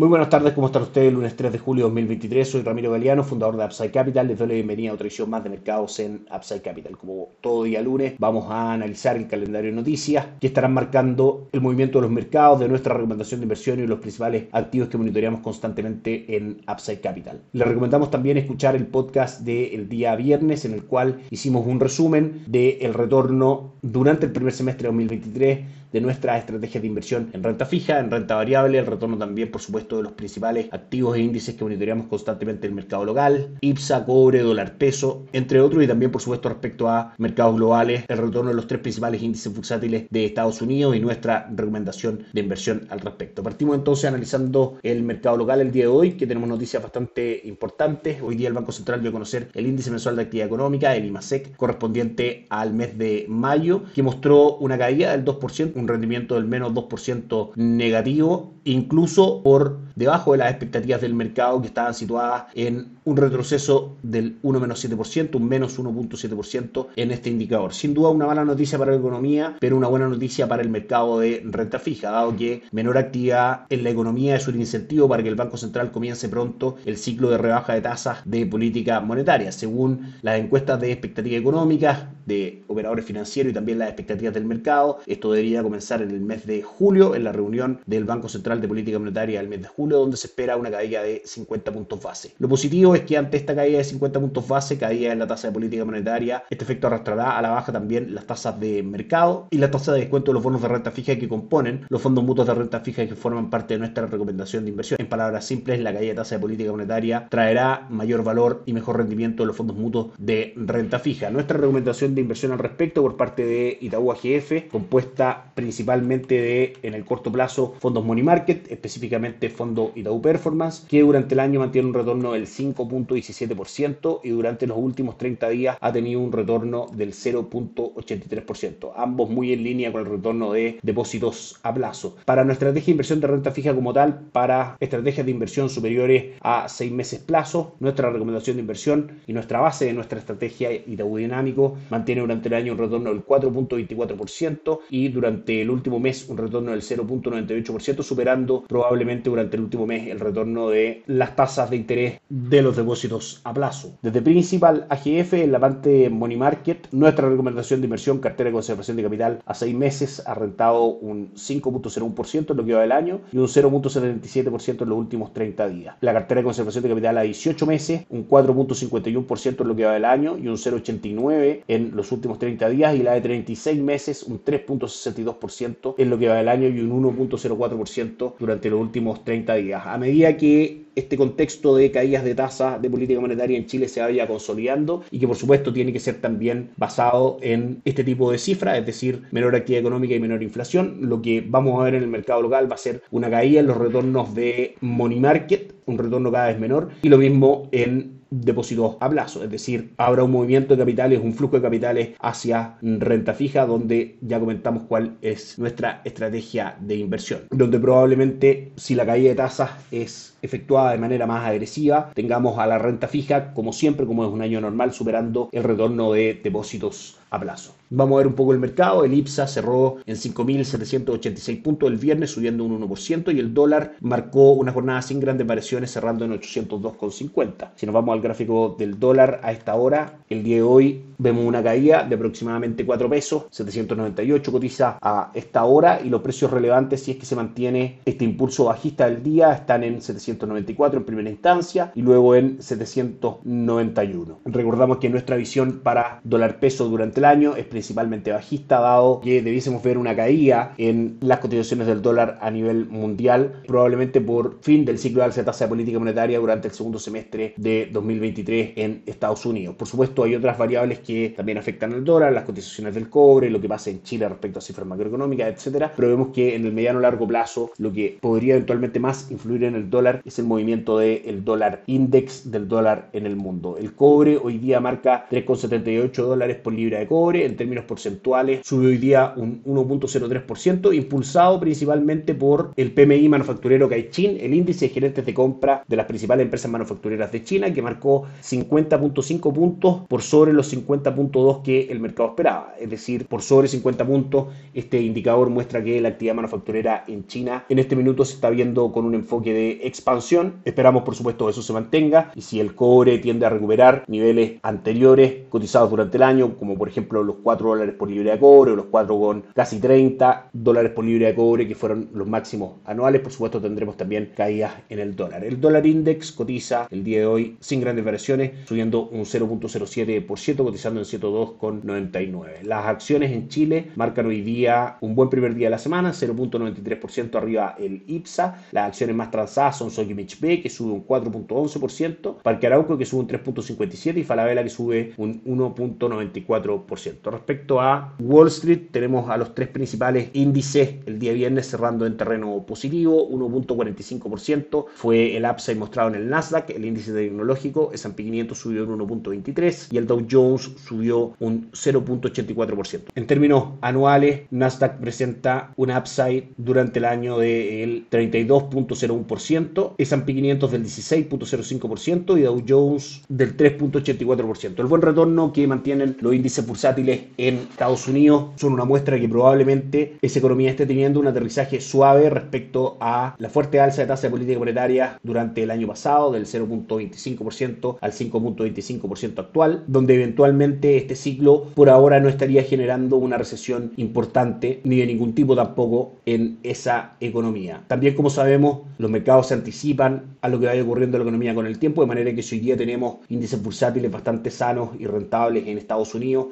Muy buenas tardes, ¿cómo están ustedes? Lunes 3 de julio de 2023, soy Ramiro Galeano, fundador de Upside Capital. Les doy la bienvenida a otra edición más de mercados en Upside Capital. Como todo día lunes, vamos a analizar el calendario de noticias que estarán marcando el movimiento de los mercados, de nuestra recomendación de inversión y los principales activos que monitoreamos constantemente en Upside Capital. Les recomendamos también escuchar el podcast del día viernes, en el cual hicimos un resumen del retorno durante el primer semestre de 2023 de nuestra estrategia de inversión en renta fija, en renta variable, el retorno también, por supuesto, de los principales activos e índices que monitoreamos constantemente en el mercado local, IPSA, cobre, dólar, peso, entre otros, y también, por supuesto, respecto a mercados globales, el retorno de los tres principales índices bursátiles de Estados Unidos y nuestra recomendación de inversión al respecto. Partimos entonces analizando el mercado local el día de hoy, que tenemos noticias bastante importantes. Hoy día el Banco Central dio a conocer el índice mensual de actividad económica, el IMASEC, correspondiente al mes de mayo, que mostró una caída del 2%, un rendimiento del menos 2% negativo, incluso por debajo de las expectativas del mercado que estaban situadas en un retroceso del 1-7%, un menos 1.7% en este indicador. Sin duda una mala noticia para la economía, pero una buena noticia para el mercado de renta fija, dado que menor actividad en la economía es un incentivo para que el Banco Central comience pronto el ciclo de rebaja de tasas de política monetaria. Según las encuestas de expectativa económica de operadores financieros y también las expectativas del mercado, esto debería comenzar en el mes de julio, en la reunión del Banco Central de Política Monetaria del mes de julio, donde se espera una caída de 50 puntos base. Lo positivo es que ante esta caída de 50 puntos base, caída en la tasa de política monetaria, este efecto arrastrará a la baja también las tasas de mercado y la tasa de descuento de los bonos de renta fija que componen los fondos mutuos de renta fija que forman parte de nuestra recomendación de inversión. En palabras simples, la caída de tasa de política monetaria traerá mayor valor y mejor rendimiento de los fondos mutuos de renta fija. Nuestra recomendación de inversión al respecto por parte de Itaú AGF, compuesta principalmente de, en el corto plazo, fondos money market, específicamente fondo Itaú Performance, que durante el año mantiene un retorno del 5.17% y durante los últimos 30 días ha tenido un retorno del 0.83%, ambos muy en línea con el retorno de depósitos a plazo. Para nuestra estrategia de inversión de renta fija como tal, para estrategias de inversión superiores a 6 meses plazo, nuestra recomendación de inversión y nuestra base de nuestra estrategia Itaú Dinámico mantiene durante el año un retorno del 4.24% y durante el último mes un retorno del 0.98%, superando probablemente durante el último mes el retorno de las tasas de interés de los depósitos a plazo. Desde Principal AGF, en la parte Money Market, nuestra recomendación de inversión cartera de conservación de capital a 6 meses ha rentado un 5.01% en lo que va del año y un 0.77% en los últimos 30 días. La cartera de conservación de capital a 18 meses, un 4.51% en lo que va del año y un 0.89% en los últimos 30 días y la de 36 meses, un 3.62% en lo que va del año y un 1.04% durante los últimos 30 días. A medida que este contexto de caídas de de política monetaria en Chile se vaya consolidando y que por supuesto tiene que ser también basado en este tipo de cifras, es decir, menor actividad económica y menor inflación. Lo que vamos a ver en el mercado local va a ser una caída en los retornos de money market, un retorno cada vez menor, y lo mismo en depósitos a plazo, es decir, habrá un movimiento de capitales, un flujo de capitales hacia renta fija, donde ya comentamos cuál es nuestra estrategia de inversión, donde probablemente si la caída de tasas es efectuada de manera más agresiva, tengamos a la renta fija, como siempre, como es un año normal, superando el retorno de depósitos plazo. Vamos a ver un poco el mercado. El IPSA cerró en 5.786 puntos el viernes, subiendo un 1%, y el dólar marcó una jornada sin grandes variaciones, cerrando en 802,50. Si nos vamos al gráfico del dólar a esta hora, el día de hoy vemos una caída de aproximadamente 4 pesos, 798 cotiza a esta hora, y los precios relevantes, si es que se mantiene este impulso bajista del día, están en 794 en primera instancia y luego en 791. Recordamos que nuestra visión para dólar peso durante el año es principalmente bajista, dado que debiésemos ver una caída en las cotizaciones del dólar a nivel mundial, probablemente por fin del ciclo de alza de tasa de política monetaria durante el segundo semestre de 2023 en Estados Unidos. Por supuesto, hay otras variables que también afectan al dólar, las cotizaciones del cobre, lo que pasa en Chile respecto a cifras macroeconómicas, etcétera, pero vemos que en el mediano largo plazo lo que podría eventualmente más influir en el dólar es el movimiento del dólar index del dólar en el mundo. El cobre hoy día marca 3,78 dólares por libra de cobre. En términos porcentuales, sube hoy día un 1.03%, impulsado principalmente por el PMI manufacturero Caixin, el índice de gerentes de compra de las principales empresas manufactureras de China, que marcó 50.5 puntos por sobre los 50.2 que el mercado esperaba. Es decir, por sobre 50 puntos, este indicador muestra que la actividad manufacturera en China en este minuto se está viendo con un enfoque de expansión. Esperamos, por supuesto, que eso se mantenga y si el cobre tiende a recuperar niveles anteriores cotizados durante el año, como por ejemplo los 4 dólares por libra de cobre o los 4 con casi 30 dólares por libra de cobre, que fueron los máximos anuales, por supuesto tendremos también caídas en el dólar. El dólar index cotiza el día de hoy sin grandes variaciones, subiendo un 0.07%, cotizando en 102,99. Las acciones en Chile marcan hoy día un buen primer día de la semana, 0.93% arriba el IPSA. Las acciones más transadas son Sokimich B, que sube un 4.11%, Parque Arauco, que sube un 3.57% y Falabella, que sube un 1.94%. Respecto a Wall Street, tenemos a los tres principales índices el día viernes cerrando en terreno positivo, 1.45% fue el upside mostrado en el Nasdaq, el índice tecnológico, S&P 500 subió un 1.23 y el Dow Jones subió un 0.84%. En términos anuales, Nasdaq presenta un upside durante el año del 32.01%, S&P 500 del 16.05% y Dow Jones del 3.84%. El buen retorno que mantienen los índices bursátiles en Estados Unidos son una muestra que probablemente esa economía esté teniendo un aterrizaje suave respecto a la fuerte alza de tasa de política monetaria durante el año pasado del 0.25% al 5.25% actual, donde eventualmente este ciclo por ahora no estaría generando una recesión importante ni de ningún tipo tampoco en esa economía. También como sabemos los mercados se anticipan a lo que vaya ocurriendo en la economía con el tiempo, de manera que hoy día tenemos índices bursátiles bastante sanos y rentables en Estados Unidos,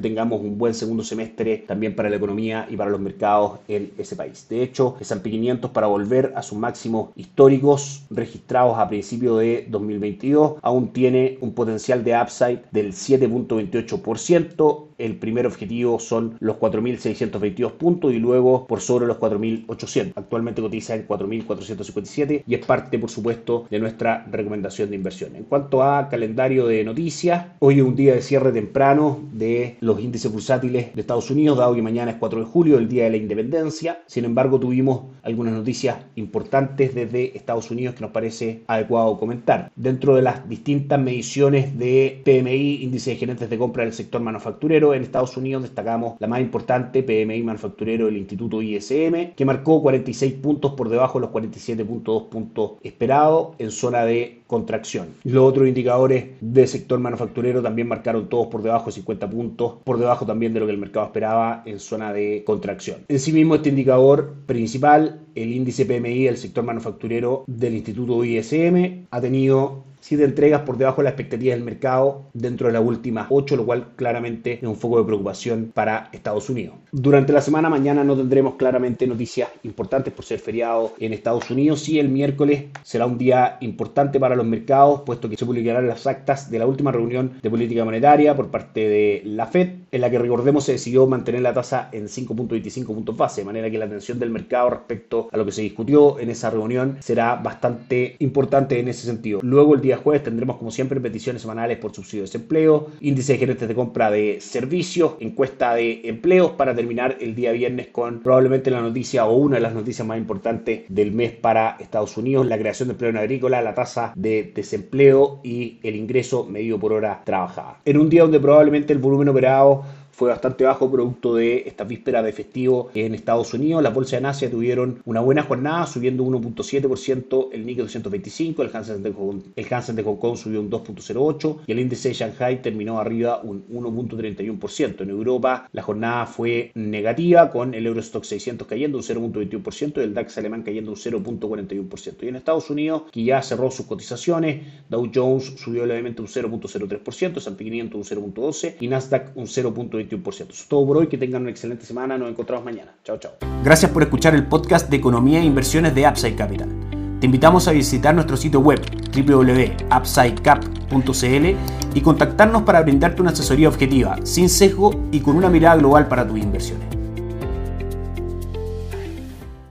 tengamos un buen segundo semestre también para la economía y para los mercados en ese país. De hecho, S&P 500 para volver a sus máximos históricos registrados a principios de 2022 aún tiene un potencial de upside del 7.28%. El primer objetivo son los 4.622 puntos y luego por sobre los 4.800. Actualmente cotiza en 4.457 y es parte, por supuesto, de nuestra recomendación de inversión. En cuanto a calendario de noticias, hoy es un día de cierre temprano de los índices bursátiles de Estados Unidos, dado que mañana es 4 de julio, el día de la independencia. Sin embargo, tuvimos algunas noticias importantes desde Estados Unidos que nos parece adecuado comentar. Dentro de las distintas mediciones de PMI, índice de gerentes de compra del sector manufacturero, en Estados Unidos destacamos la más importante, PMI manufacturero del Instituto ISM, que marcó 46 puntos por debajo de los 47.2 puntos esperados en zona de contracción. Los otros indicadores del sector manufacturero también marcaron todos por debajo de 50 puntos, por debajo también de lo que el mercado esperaba en zona de contracción. En sí mismo este indicador principal, el índice PMI del sector manufacturero del Instituto ISM, ha tenido siete entregas por debajo de la expectativa del mercado dentro de las últimas ocho, lo cual claramente es un foco de preocupación para Estados Unidos. Durante la semana mañana no tendremos claramente noticias importantes por ser feriado en Estados Unidos. Sí, el miércoles será un día importante para los mercados, puesto que se publicarán las actas de la última reunión de política monetaria por parte de la Fed, en la que recordemos se decidió mantener la tasa en 5.25 puntos base, de manera que la atención del mercado respecto a lo que se discutió en esa reunión será bastante importante en ese sentido. Luego el día jueves tendremos como siempre peticiones semanales por subsidio de desempleo, índice de gerentes de compra de servicios, encuesta de empleos para terminar el día viernes con probablemente la noticia o una de las noticias más importantes del mes para Estados Unidos, la creación de empleo en agrícola, la tasa de desempleo y el ingreso medido por hora trabajada. En un día donde probablemente el volumen operado fue bastante bajo producto de esta víspera de festivo en Estados Unidos. Las bolsas en Asia tuvieron una buena jornada, subiendo 1.7% el Nikkei 225, el Hansen, de Hong, el Hansen de Hong Kong subió un 2.08% y el índice de Shanghai terminó arriba un 1.31%. En Europa la jornada fue negativa con el Eurostock 600 cayendo un 0.21% y el DAX alemán cayendo un 0.41%. Y en Estados Unidos, que ya cerró sus cotizaciones, Dow Jones subió levemente un 0.03%, S&P 500 un 0.12% y Nasdaq un 0.21%. Eso es todo por hoy, que tengan una excelente semana, nos encontramos mañana. Chao, chao. Gracias por escuchar el podcast de Economía e Inversiones de Upside Capital. Te invitamos a visitar nuestro sitio web www.upsidecap.cl y contactarnos para brindarte una asesoría objetiva, sin sesgo y con una mirada global para tus inversiones.